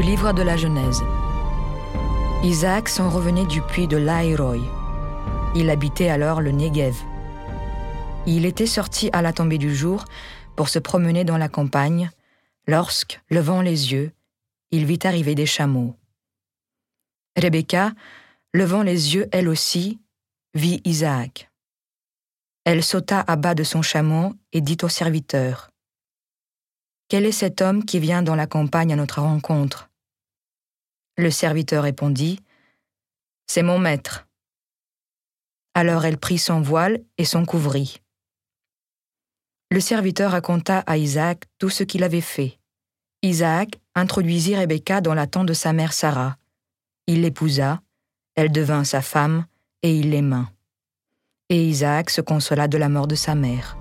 Livre de la Genèse. Isaac s'en revenait du puits de Laïroï. Il habitait alors le Negev. Il était sorti à la tombée du jour pour se promener dans la campagne, lorsque, levant les yeux, il vit arriver des chameaux. Rebecca, levant les yeux elle aussi, vit Isaac. Elle sauta à bas de son chameau et dit au serviteur Quel est cet homme qui vient dans la campagne à notre rencontre? Le serviteur répondit C'est mon maître. Alors elle prit son voile et s'en couvrit. Le serviteur raconta à Isaac tout ce qu'il avait fait. Isaac introduisit Rebecca dans la tente de sa mère Sarah. Il l'épousa, elle devint sa femme, et il l'aima. Et Isaac se consola de la mort de sa mère.